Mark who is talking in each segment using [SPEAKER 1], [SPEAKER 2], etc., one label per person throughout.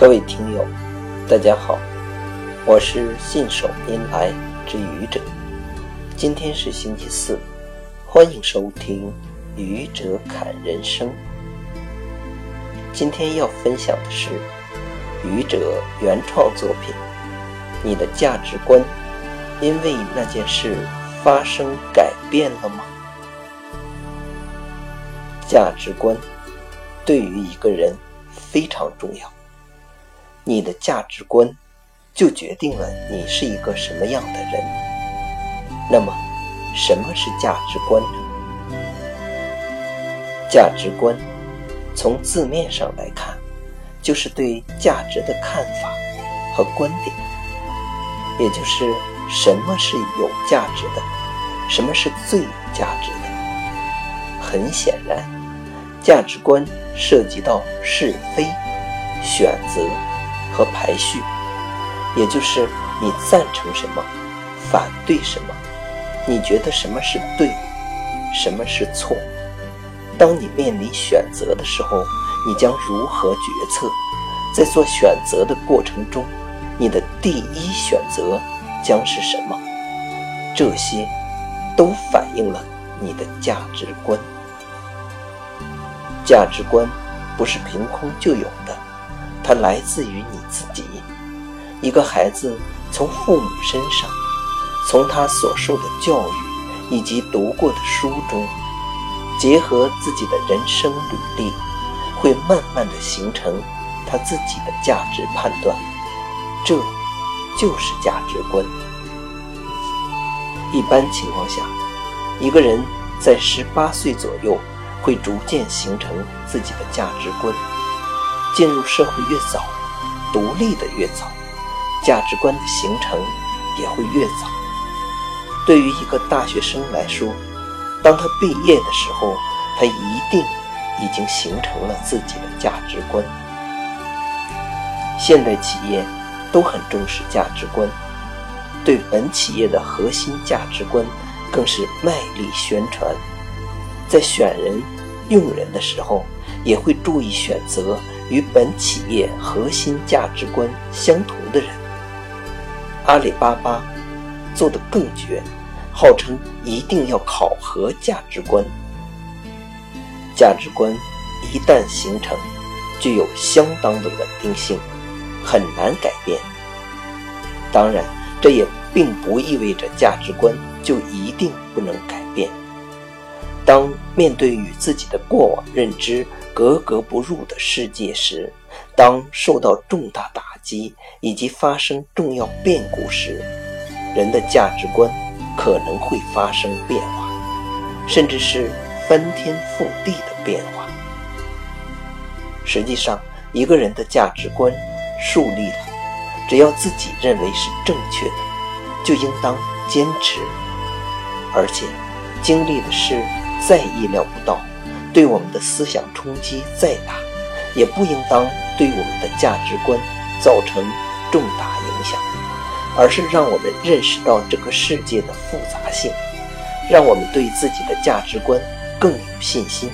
[SPEAKER 1] 各位听友，大家好，我是信手拈来之愚者。今天是星期四，欢迎收听《愚者侃人生》。今天要分享的是愚者原创作品。你的价值观因为那件事发生改变了吗？价值观对于一个人非常重要。你的价值观就决定了你是一个什么样的人。那么，什么是价值观呢？价值观从字面上来看，就是对价值的看法和观点，也就是什么是有价值的，什么是最有价值的。很显然。价值观涉及到是非、选择和排序，也就是你赞成什么，反对什么，你觉得什么是对，什么是错。当你面临选择的时候，你将如何决策？在做选择的过程中，你的第一选择将是什么？这些都反映了你的价值观。价值观不是凭空就有的，它来自于你自己。一个孩子从父母身上，从他所受的教育以及读过的书中，结合自己的人生履历，会慢慢的形成他自己的价值判断。这就是价值观。一般情况下，一个人在十八岁左右。会逐渐形成自己的价值观，进入社会越早，独立的越早，价值观的形成也会越早。对于一个大学生来说，当他毕业的时候，他一定已经形成了自己的价值观。现代企业都很重视价值观，对本企业的核心价值观更是卖力宣传。在选人、用人的时候，也会注意选择与本企业核心价值观相同的人。阿里巴巴做得更绝，号称一定要考核价值观。价值观一旦形成，具有相当的稳定性，很难改变。当然，这也并不意味着价值观就一定不能改变。当面对与自己的过往认知格格不入的世界时，当受到重大打击以及发生重要变故时，人的价值观可能会发生变化，甚至是翻天覆地的变化。实际上，一个人的价值观树立了，只要自己认为是正确的，就应当坚持，而且经历的是。再意料不到，对我们的思想冲击再大，也不应当对我们的价值观造成重大影响，而是让我们认识到这个世界的复杂性，让我们对自己的价值观更有信心，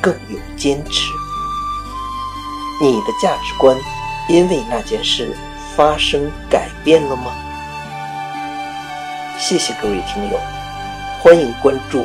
[SPEAKER 1] 更有坚持。你的价值观因为那件事发生改变了吗？谢谢各位听友，欢迎关注。